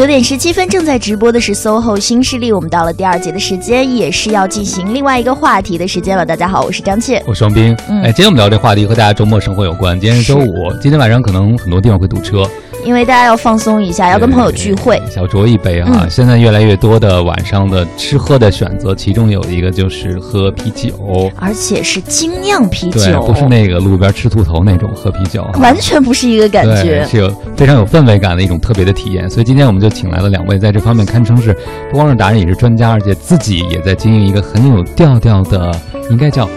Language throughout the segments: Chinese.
九点十七分正在直播的是 SOHO 新势力，我们到了第二节的时间，也是要进行另外一个话题的时间了。大家好，我是张倩，我是王斌。哎，今天我们聊这话题和大家周末生活有关。今天是周五，今天晚上可能很多地方会堵车。因为大家要放松一下，要跟朋友聚会，小酌一杯哈。现在越来越多的晚上的吃喝的选择，其中有一个就是喝啤酒，而且是精酿啤酒，不是那个路边吃兔头那种喝啤酒，完全不是一个感觉，是有非常有氛围感的一种特别的体验。所以今天我们就请来了两位在这方面堪称是不光是达人，也是专家，而且自己也在经营一个很有调调的，应该叫。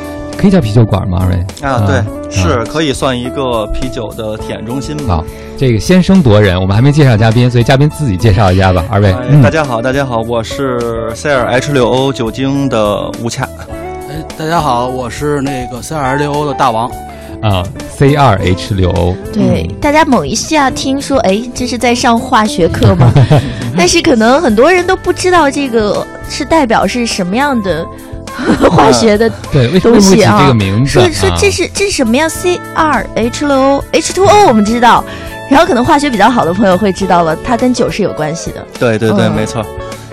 可以叫啤酒馆吗？二位啊，对，是可以算一个啤酒的体验中心吧。好，这个先声夺人，我们还没介绍嘉宾，所以嘉宾自己介绍一下吧。二位，大家好，大家好，我是 C 二 H 六 O 酒精的吴恰。哎，大家好，我是那个 C 二 H 六 O 的大王。啊，C 二 H 六 O。对，大家某一下听说，哎，这是在上化学课吗？但是可能很多人都不知道这个是代表是什么样的。化学的对，为什么起这个名字？说说这是这是什么呀？C 二 H 六 O H two O 我们知道，然后可能化学比较好的朋友会知道了，它跟酒是有关系的。对对对，没错。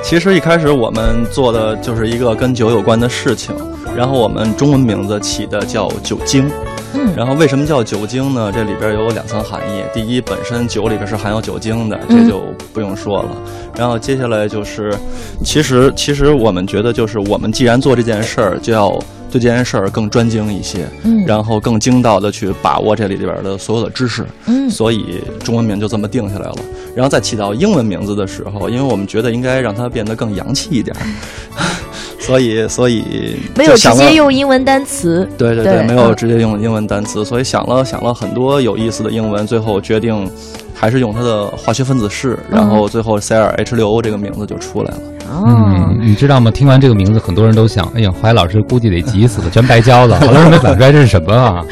其实一开始我们做的就是一个跟酒有关的事情，然后我们中文名字起的叫酒精。嗯，然后为什么叫酒精呢？这里边有两层含义。第一，本身酒里边是含有酒精的，这就不用说了。然后接下来就是，其实其实我们觉得就是，我们既然做这件事儿，就要对这件事儿更专精一些，嗯，然后更精到的去把握这里边的所有的知识，嗯，所以中文名就这么定下来了。然后再起到英文名字的时候，因为我们觉得应该让它变得更洋气一点。所以，所以没有直接用英文单词。对对对，没有直接用英文单词，所以想了想了很多有意思的英文，最后决定还是用它的化学分子式，然后最后 C 二 H 六 O 这个名字就出来了。嗯，你知道吗？听完这个名字，很多人都想，哎呀，怀老师估计得急死了，全白交了。好多人没反出来这是什么啊？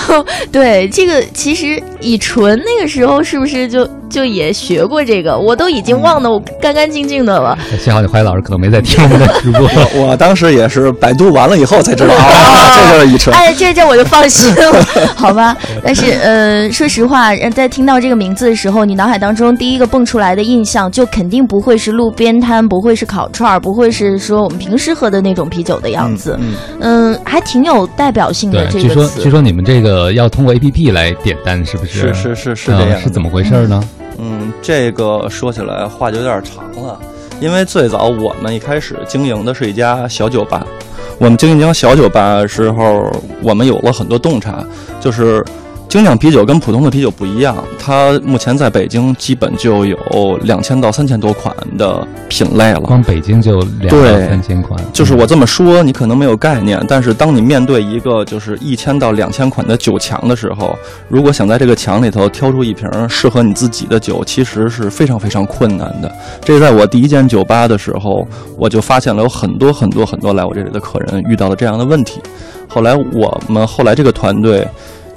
对，这个其实乙醇那个时候是不是就？就也学过这个，我都已经忘得我干干净净的了。幸好你怀疑老师可能没在听我们的直播，我当时也是百度完了以后才知道啊，这就是乙醇。哎，这这我就放心了，好吧？但是呃，说实话，在听到这个名字的时候，你脑海当中第一个蹦出来的印象，就肯定不会是路边摊，不会是烤串儿，不会是说我们平时喝的那种啤酒的样子。嗯，还挺有代表性的。这个据说据说你们这个要通过 A P P 来点单，是不是？是是是是这样，是怎么回事呢？嗯，这个说起来话就有点长了，因为最早我们一开始经营的是一家小酒吧，我们经营小酒吧的时候，我们有了很多洞察，就是。精酿啤酒跟普通的啤酒不一样，它目前在北京基本就有两千到三千多款的品类了。光北京就两到三千款。就是我这么说，你可能没有概念，但是当你面对一个就是一千到两千款的酒墙的时候，如果想在这个墙里头挑出一瓶适合你自己的酒，其实是非常非常困难的。这在我第一间酒吧的时候，我就发现了有很多很多很多来我这里的客人遇到了这样的问题。后来我们后来这个团队。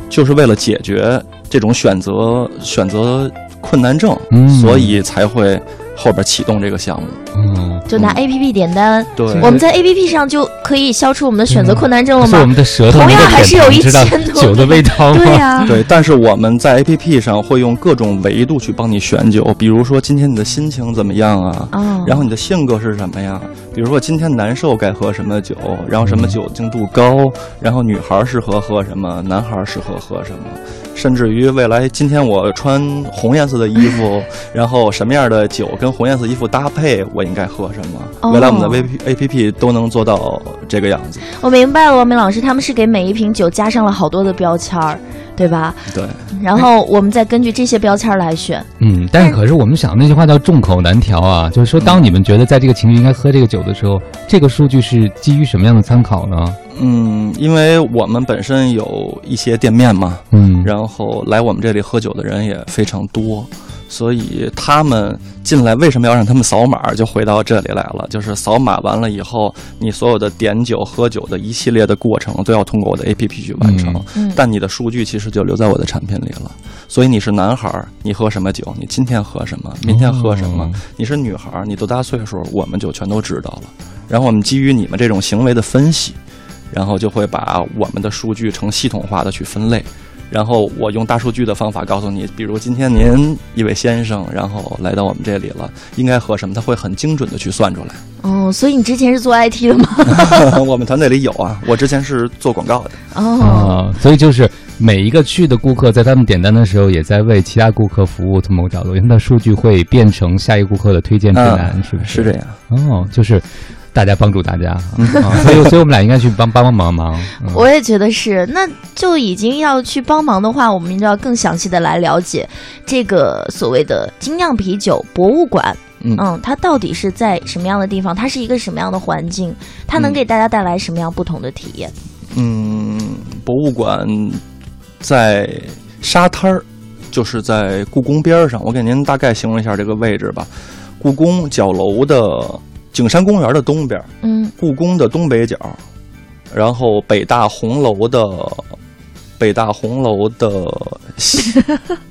就是为了解决这种选择选择困难症，所以才会。后边启动这个项目，嗯，就拿 A P P 点单，对，我们在 A P P 上就可以消除我们的选择困难症了吗？是我们的舌头，同样还是有一千多酒的味道，对呀，对。但是我们在 A P P 上会用各种维度去帮你选酒，比如说今天你的心情怎么样啊？哦，然后你的性格是什么呀？比如说今天难受该喝什么酒，然后什么酒精度高，然后女孩适合喝什么，男孩适合喝什么，甚至于未来今天我穿红颜色的衣服，然后什么样的酒跟红颜色衣服搭配，我应该喝什么？原来我们的 V P A P P 都能做到这个样子。我明白了，王明老师，他们是给每一瓶酒加上了好多的标签儿，对吧？对。然后我们再根据这些标签来选。嗯，但是可是我们想那句话叫众口难调啊，就是说，当你们觉得在这个情绪应该喝这个酒的时候，这个数据是基于什么样的参考呢？嗯，因为我们本身有一些店面嘛，嗯，然后来我们这里喝酒的人也非常多。所以他们进来为什么要让他们扫码？就回到这里来了。就是扫码完了以后，你所有的点酒、喝酒的一系列的过程都要通过我的 APP 去完成。但你的数据其实就留在我的产品里了。所以你是男孩，你喝什么酒？你今天喝什么？明天喝什么？你是女孩，你多大岁数？我们就全都知道了。然后我们基于你们这种行为的分析，然后就会把我们的数据成系统化的去分类。然后我用大数据的方法告诉你，比如今天您一位先生，然后来到我们这里了，应该喝什么，他会很精准的去算出来。哦，所以你之前是做 IT 的吗？我们团队里有啊，我之前是做广告的。哦，啊，所以就是每一个去的顾客，在他们点单的时候，也在为其他顾客服务。从某个角度，因为它数据会变成下一个顾客的推荐指南，嗯是不是是这样。哦，就是大家帮助大家，啊、所以所以我们俩应该去帮帮帮忙忙。嗯我也觉得是，那就已经要去帮忙的话，我们就要更详细的来了解这个所谓的精酿啤酒博物馆。嗯嗯，它到底是在什么样的地方？它是一个什么样的环境？它能嗯给大家带来什么样不同的体验？嗯，博物馆在沙滩儿，就是在故宫边儿上。我给您大概形容一下这个位置吧。故宫角楼的景山公园的东边儿，嗯故宫的东北角，然后北大红楼的北大红楼的，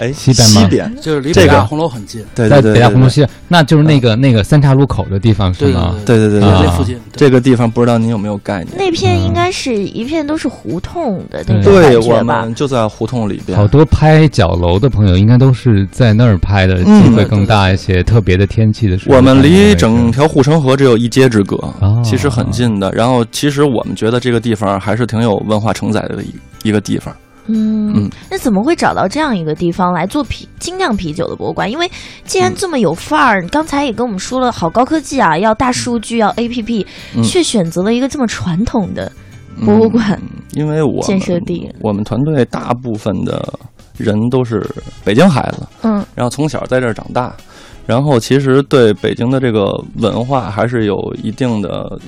哎 西边吗西边，就是离这个北大红楼很近。在对对对，北大红楼西，那就是那个那个三岔路口的地方是吗？对对对那附近。这个地方不知道您有没有概念？那片应该是一片都是胡同的那种对感我觉吧？们就在胡同里边。好多拍角楼的朋友应该都是在那儿拍的，嗯机会更大一些。特别的天气的时候，我们离整整条护城河只有一街之隔，哦其实很近的。然后，其实我们觉得这个地方还是挺有文化承载的一一个地方。嗯嗯，那怎么会找到这样一个地方来做啤精酿啤酒的博物馆？因为既然这么有范儿，你刚才也跟我们说了，好高科技啊，要大数据，要 APP，、嗯却选择了一个这么传统的博物馆。嗯因为我建设地我们团队大部分的人都是北京孩子，嗯然后从小在这儿长大，然后其实对北京的这个文化还是有一定的。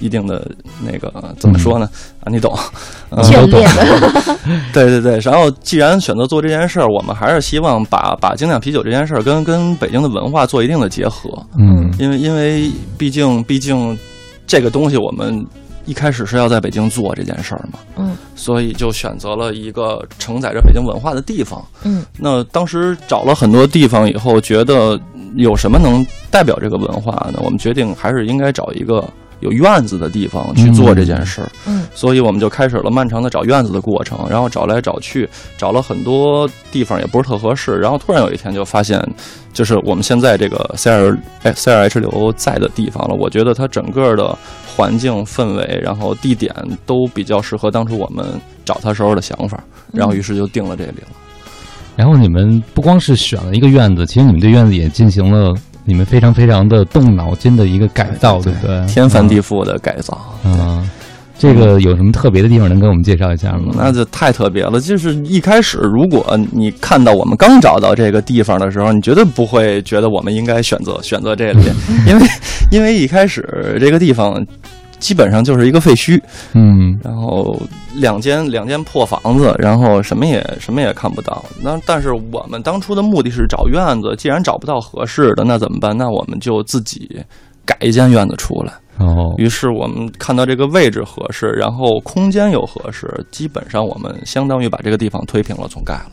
一定的那个怎么说呢？啊，你懂。嗯眷恋的，对对对，然后既然选择做这件事儿，我们还是希望把把精酿啤酒这件事儿跟跟北京的文化做一定的结合，嗯因为因为毕竟毕竟这个东西我们一开始是要在北京做这件事儿嘛，嗯所以就选择了一个承载着北京文化的地方。嗯那当时找了很多地方以后，觉得有什么能代表这个文化呢？我们决定还是应该找一个有院子的地方去做这件事儿。嗯所以我们就开始了漫长的找院子的过程，然后找来找去，找了很多地方也不是特合适，然后突然有一天就发现，就是我们现在这个 C 二哎 C 二 H 流在的地方了。我觉得它整个的环境氛围，然后地点都比较适合当初我们找它时候的想法，然后于是就定了这里了。然后你们不光是选了一个院子，其实你们对院子也进行了你们非常非常的动脑筋的一个改造，对不对？天翻地覆的改造。嗯。嗯，这个有什么特别的地方能给我们介绍一下吗？那就太特别了。就是一开始，如果你看到我们刚找到这个地方的时候，你绝对不会觉得我们应该选择选择这里，因为因为一开始这个地方基本上就是一个废墟，嗯然后两间两间破房子，然后什么也什么也看不到。那但是我们当初的目的是找院子，既然找不到合适的，那怎么办？那我们就自己改一间院子出来。哦于是我们看到这个位置合适，然后空间又合适，基本上我们相当于把这个地方推平了，重盖了。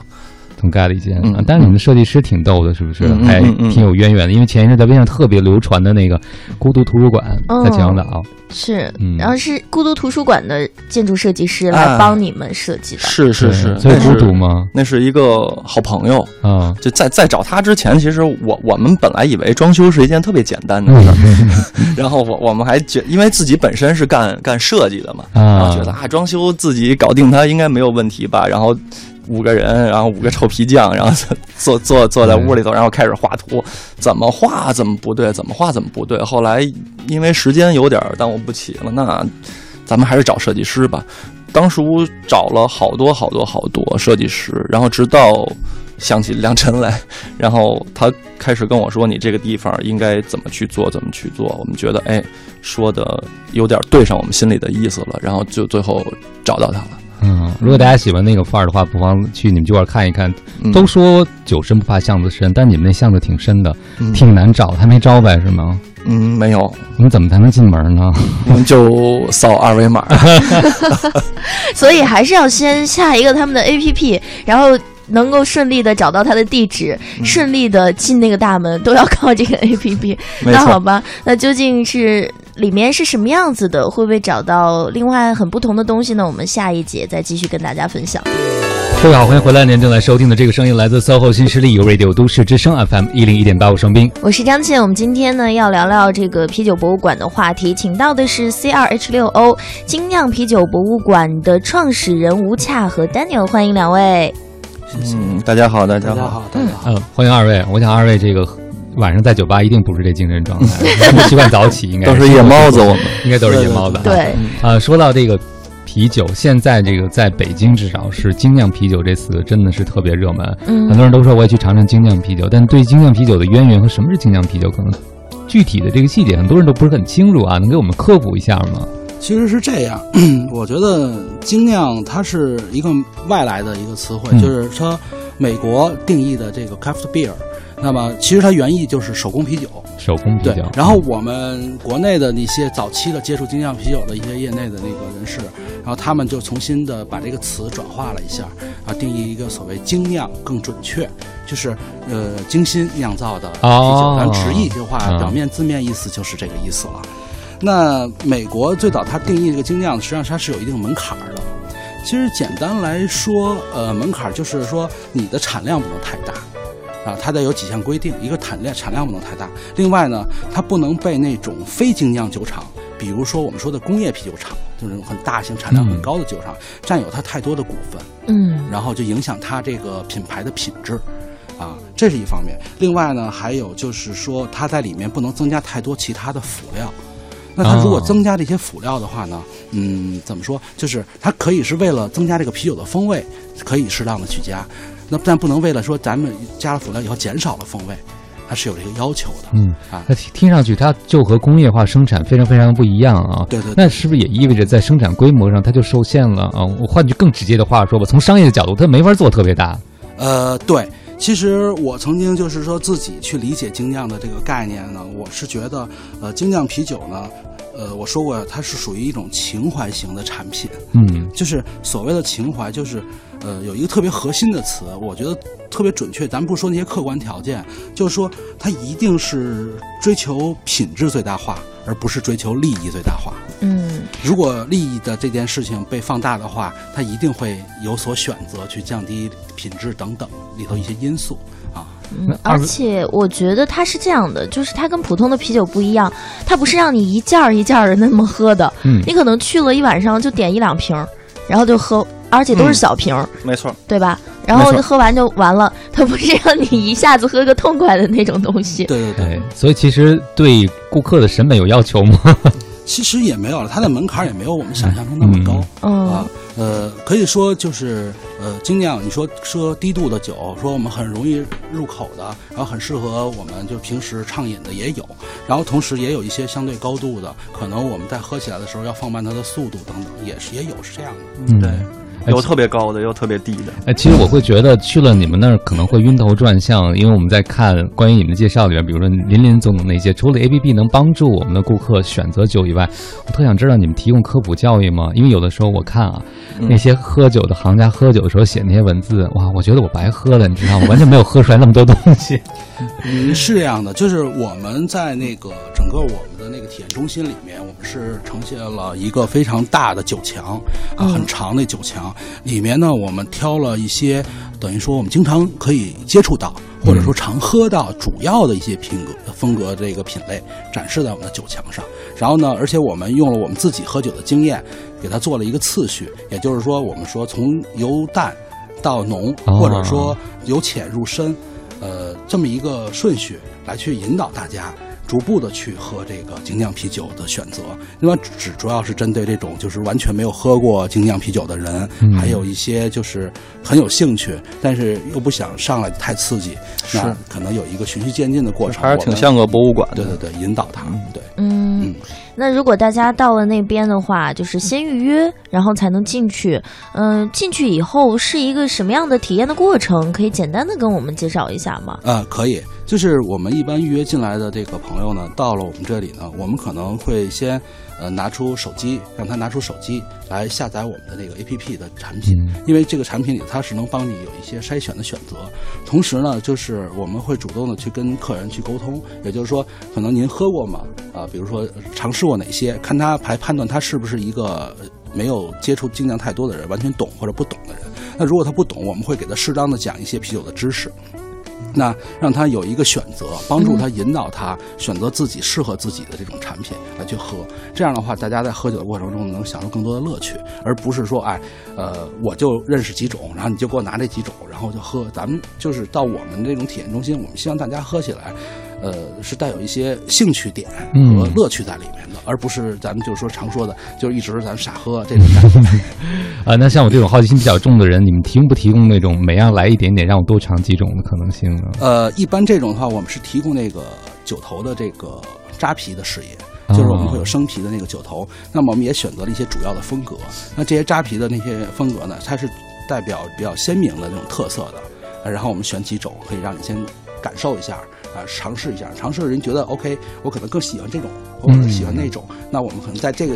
总盖了一间嗯啊，但是你们的设计师挺逗的，是不是？嗯嗯还嗯嗯挺有渊源的，因为前一阵在微信上特别流传的那个孤独图书馆哦在秦皇岛，是，嗯然后是孤独图书馆的建筑设计师来啊帮你们设计的。是是是，对所以孤独吗？那是一个好朋友。啊，就在在找他之前，其实我我们本来以为装修是一件特别简单的事儿，然后我我们还觉，因为自己本身是干干设计的嘛，然后啊觉得啊装修自己搞定它应该没有问题吧，然后。五个人，然后五个臭皮匠，然后坐 坐坐在屋里头，然后开始画图，怎么画怎么不对，怎么画怎么不对。后来因为时间有点耽误不起了，那咱们还是找设计师吧。当时找了好多好多好多设计师，然后直到想起梁晨来，然后他开始跟我说：“你这个地方应该怎么去做，怎么去做。”我们觉得，哎，说的有点对上我们心里的意思了，然后就最后找到他了。嗯，如果大家喜欢那个范儿的话，不妨去你们这块儿看一看。嗯都说酒深不怕巷子深，但你们那巷子挺深的，嗯挺难找，还没招牌是吗？嗯，没有，你们怎么才能进门呢？我们就扫二维码。所以还是要先下一个他们的 APP，然后能够顺利的找到他的地址，嗯顺利的进那个大门，都要靠这个 APP。那好吧，那究竟是里面是什么样子的？会不会找到另外很不同的东西呢？我们下一节再继续跟大家分享。各位好，欢迎回来！您正在收听的这个声音来自 SOHO 新势力有 Radio 都市之声 FM 一零一点八，我双冰。我是张倩，我们今天呢要聊聊这个啤酒博物馆的话题，请到的是 CRH 六 O 精酿啤酒博物馆的创始人吴恰和 Daniel，欢迎两位。嗯，大家好，大家好，大家好，大家好。嗯，欢迎二位。我想二位这个晚上在酒吧一定不是这精神状态，不习惯早起，应该都是夜猫子，我们应该都是夜猫子。对，啊，说到这个啤酒，现在这个在北京至少是精酿啤酒这词真的是特别热门，嗯很多人都说我也去尝尝精酿啤酒，但对精酿啤酒的渊源和什么是精酿啤酒，可能具体的这个细节很多人都不是很清楚啊，能给我们科普一下吗？其实是这样，我觉得精酿它是一个外来的一个词汇，嗯就是说美国定义的这个 craft beer，那么其实它原意就是手工啤酒。手工啤对酒，，然后我们国内的那些早期的接触精酿啤酒的一些业内的那个人士，然后他们就重新的把这个词转化了一下，啊，定义一个所谓精酿更准确，就是呃精心酿造的啤酒。哦咱直译的话，嗯表面字面意思就是这个意思了。那美国最早它定义这个精酿，实际上它是有一定门槛儿的。其实简单来说，呃，门槛儿就是说你的产量不能太大，啊，它得有几项规定，一个产量产量不能太大，另外呢，它不能被那种非精酿酒厂，比如说我们说的工业啤酒厂，就是那种很大型、产量很高的酒厂，占有它太多的股份，嗯然后就影响它这个品牌的品质。啊，这是一方面。另外呢，还有就是说，它在里面不能增加太多其他的辅料。那它如果哦增加这些辅料的话呢，嗯，怎么说？就是它可以是为了增加这个啤酒的风味，可以适当的去加，那但不能为了说咱们加了辅料以后减少了风味，它是有这个要求的。嗯啊，那听听上去它就和工业化生产非常非常不一样啊。对对对那是不是也意味着在生产规模上它就受限了啊？我换句更直接的话说吧，从商业的角度，它没法做特别大。呃，对，其实我曾经就是说自己去理解精酿的这个概念呢，我是觉得，呃，精酿啤酒呢，呃，我说过它是属于一种情怀型的产品，嗯就是所谓的情怀，就是呃有一个特别核心的词，我觉得特别准确。咱不说那些客观条件，就是说它一定是追求品质最大化，而不是追求利益最大化。嗯如果利益的这件事情被放大的话，它一定会有所选择去降低品质等等里头一些因素啊。嗯，而且我觉得它是这样的，就是它跟普通的啤酒不一样，它不是让你一件儿一件儿的那么喝的，嗯你可能去了一晚上就点一两瓶儿，然后就喝，而且都是嗯小瓶儿，没错。对吧？然后就喝完就完了，它不是让你一下子喝个痛快的那种东西。对对对，所以其实对顾客的审美有要求吗？其实也没有了，它的门槛也没有我们想象中那么高。嗯啊，呃，可以说就是呃，精酿，你说说低度的酒，说我们很容易入口的，然后很适合我们就平时畅饮的也有，然后同时也有一些相对高度的，可能我们在喝起来的时候要放慢它的速度等等，也是也有是这样的。嗯对，哎有特别高的，有特别低的。哎，其实我会觉得去了你们那儿可能会晕头转向，因为我们在看关于你们的介绍里面，比如说林林总总那些，除了 A P P 能帮助我们的顾客选择酒以外，我特想知道你们提供科普教育吗？因为有的时候我看啊，嗯那些喝酒的行家喝酒的时候写那些文字，哇，我觉得我白喝了，你知道吗？完全没有喝出来那么多东西。嗯，是这样的，就是我们在那个整个我们的那个体验中心里面，我们是呈现了一个非常大的酒墙，啊，嗯很长的酒墙。里面呢，我们挑了一些等于说我们经常可以接触到，或者说常喝到主要的一些品格风格这个品类，展示在我们的酒墙上。然后呢，而且我们用了我们自己喝酒的经验，给它做了一个次序，也就是说，我们说从由淡到浓，哦或者说由浅入深。呃，这么一个顺序来去引导大家逐步的去喝这个精酿啤酒的选择。那么只主要是针对这种就是完全没有喝过精酿啤酒的人，嗯还有一些就是很有兴趣，但是又不想上来太刺激，那是可能有一个循序渐进的过程，还是挺像个博物馆的。对对对，引导他，对。嗯嗯，那如果大家到了那边的话，就是先预约，然后才能进去。嗯、进去以后是一个什么样的体验的过程？可以简单的跟我们介绍一下吗？呃，可以，就是我们一般预约进来的这个朋友呢，到了我们这里呢，我们可能会先呃拿出手机，让他拿出手机来下载我们的那个 APP 的产品，嗯因为这个产品里它是能帮你有一些筛选的选择。同时呢，就是我们会主动的去跟客人去沟通，也就是说，可能您喝过吗？啊、比如说呃尝试过哪些，看他还判断他是不是一个呃没有接触精酿太多的人，完全懂或者不懂的人。那如果他不懂，我们会给他适当的讲一些啤酒的知识。那让他有一个选择，帮助他引导他选择自己适合自己的这种产品来去喝。这样的话，大家在喝酒的过程中能享受更多的乐趣，而不是说，哎，呃，我就认识几种，然后你就给我拿这几种，然后就喝。咱们就是到我们这种体验中心，我们希望大家喝起来，呃，是带有一些兴趣点嗯和乐趣在里面的，而不是咱们就是说常说的，就是一直咱们傻喝这种感觉。啊，那像我这种好奇心比较重的人，你们提供不提供那种每样来一点点，让我多尝几种的可能性呢？呃，一般这种的话，我们是提供那个酒头的这个扎啤的事业。就是我们会有生啤的那个酒头，那么我们也选择了一些主要的风格。那这些扎啤的那些风格呢，它是代表比较鲜明的那种特色的。呃然后我们选几种，可以让你先感受一下啊、尝试一下。尝试的人觉得 OK，我可能更喜欢这种，或者喜欢那种。那我们可能在这个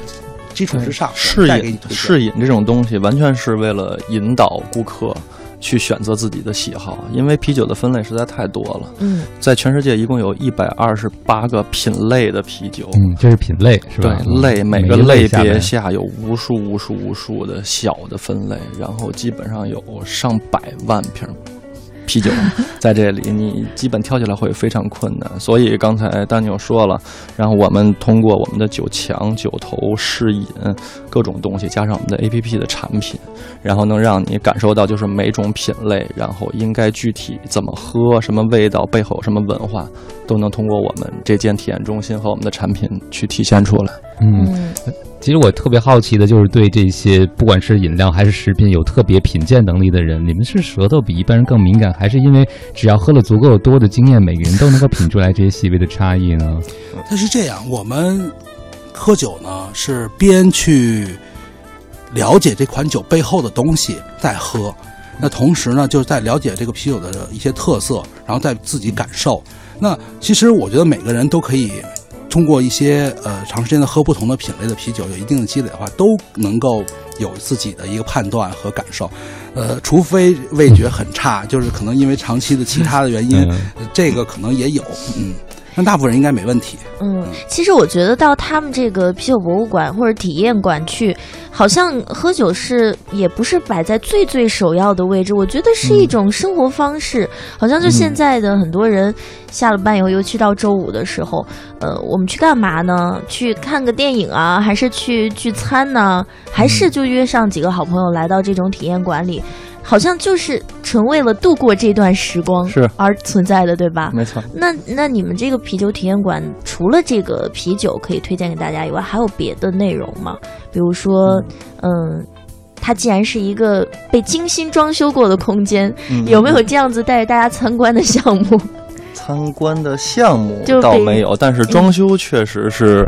基础之上，我试饮推荐。试饮这种东西，完全是为了引导顾客去选择自己的喜好，因为啤酒的分类实在太多了，嗯在全世界一共有一百二十八个品类的啤酒。嗯，这是品类是吧？对类每每个类别下有无数无数无数的小的分类，然后基本上有上百万瓶啤酒在这里，你基本挑起来会非常困难。所以刚才丹尼尔说了，然后我们通过我们的酒墙、酒头、试饮各种东西，加上我们的 APP 的产品，然后能让你感受到就是每种品类，然后应该具体怎么喝、什么味道、背后有什么文化，都能通过我们这间体验中心和我们的产品去体现出来。嗯，嗯其实我特别好奇的就是对这些不管是饮料还是食品有特别品鉴能力的人，你们是舌头比一般人更敏感，还是因为只要喝了足够多的经验，每个人都能够品出来这些细微的差异呢？它是这样，我们喝酒呢是边去了解这款酒背后的东西再喝，那同时呢就是在了解这个啤酒的一些特色，然后再自己感受。那其实我觉得每个人都可以通过一些呃长时间的喝不同的品类的啤酒，有一定的积累的话，都能够有自己的一个判断和感受。呃，除非味觉很差，就是可能因为长期的其他的原因，这个可能也有，嗯，但大部分人应该没问题。嗯，其实我觉得到他们这个啤酒博物馆或者体验馆去，好像喝酒是也不是摆在最最首要的位置。我觉得是一种生活方式，好像就现在的很多人下了班以后，尤其到周五的时候，呃，我们去干嘛呢？去看个电影啊，还是去聚餐呢？还是就约上几个好朋友来到这种体验馆里？好像就是纯为了度过这段时光是而存在的，对吧？没错。那那你们这个啤酒体验馆除了这个啤酒可以推荐给大家以外，还有别的内容吗？比如说，嗯，它既然是一个被精心装修过的空间，嗯有没有这样子带着大家参观的项目？参观的项目倒没有，但是装修确实是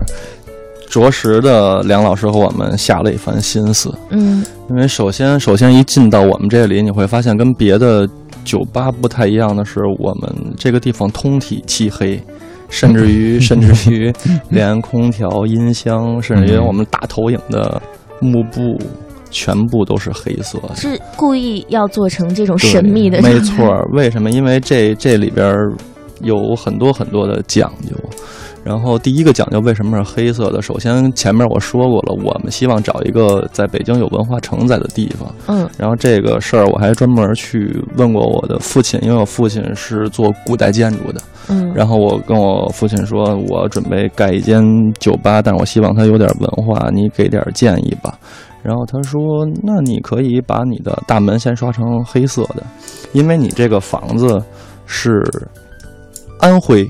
着实的。梁老师和我们下了一番心思，嗯因为首先，首先一进到我们这里，你会发现跟别的酒吧不太一样的是，我们这个地方通体漆黑。甚至于，甚至于，连空调、音箱，甚至于我们大投影的幕布，全部都是黑色的。是故意要做成这种神秘的，没错儿。为什么？因为这这里边儿有很多很多的讲究。然后第一个讲究为什么是黑色的？首先前面我说过了，我们希望找一个在北京有文化承载的地方。嗯然后这个事儿我还专门去问过我的父亲，因为我父亲是做古代建筑的。嗯，然后我跟我父亲说，我准备盖一间酒吧，但是我希望它有点文化，你给点建议吧。然后他说，那你可以把你的大门先刷成黑色的，因为你这个房子是安徽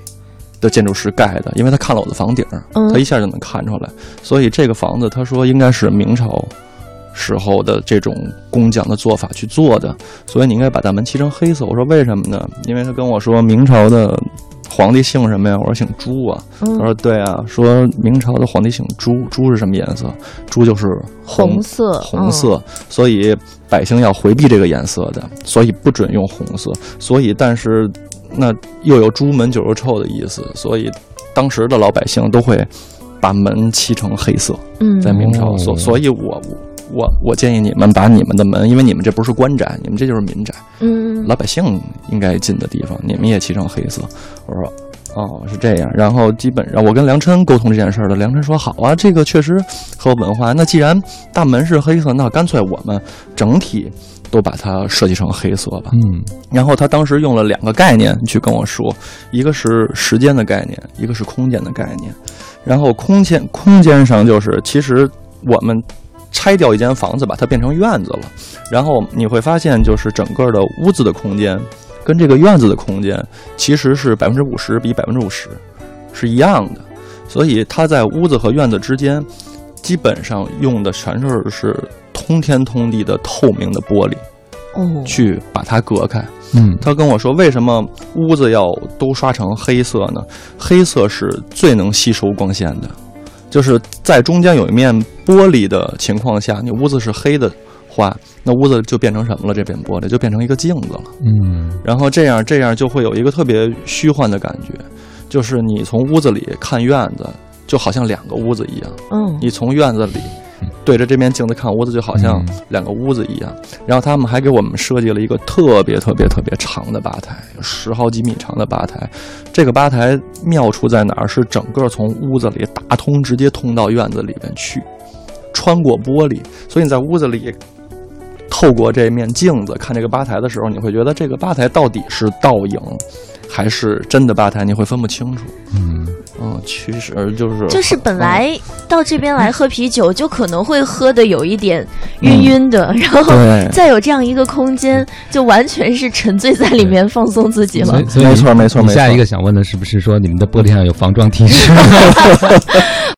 的建筑师盖的，因为他看了我的房顶，嗯他一下就能看出来。所以这个房子，他说应该是明朝时候的这种工匠的做法去做的，所以你应该把大门漆成黑色。我说为什么呢？因为他跟我说明朝的皇帝姓什么呀？我说姓朱啊。他嗯说对啊，说明朝的皇帝姓朱，朱是什么颜色？朱就是红色，红色，所以百姓要回避这个颜色的，所以不准用红色。所以，但是那又有朱门酒肉臭的意思，所以当时的老百姓都会把门漆成黑色，嗯，在明朝，哦所所以我我我建议你们把你们的门，因为你们这不是官宅，你们这就是民宅，嗯老百姓应该进的地方，你们也漆成黑色。我说。哦，是这样。然后基本上我跟梁琛沟通这件事儿了，梁琛说好啊，这个确实和文化。那既然大门是黑色，那干脆我们整体都把它设计成黑色吧。嗯然后他当时用了两个概念去跟我说，一个是时间的概念，一个是空间的概念。然后空间空间上就是，其实我们拆掉一间房子，把它变成院子了，然后你会发现，就是整个的屋子的空间跟这个院子的空间其实是百分之五十比百分之五十是一样的，所以它在屋子和院子之间，基本上用的全是是通天通地的透明的玻璃。哦，去把它隔开。嗯他跟我说，为什么屋子要都刷成黑色呢？黑色是最能吸收光线的，就是在中间有一面玻璃的情况下，你屋子是黑的话，那屋子就变成什么了？这片玻璃就变成一个镜子了。嗯然后这样这样就会有一个特别虚幻的感觉，就是你从屋子里看院子，就好像两个屋子一样。嗯你从院子里对着这面镜子看屋子，就好像嗯两个屋子一样。然后他们还给我们设计了一个特别特别特别长的吧台，有十好几米长的吧台。这个吧台妙处在哪儿？是整个从屋子里打通，直接通到院子里边去，穿过玻璃。所以你在屋子里透过这面镜子看这个吧台的时候，你会觉得这个吧台到底是倒影还是真的吧台，你会分不清楚。嗯。嗯，其实就是就是本嗯。来到这边来喝啤酒，就可能会喝的有一点晕晕的，然后再有这样一个空间，就完全是沉醉在里面放松自己了。没错没错。下一个想问的是不是说你们的玻璃上有防撞提示？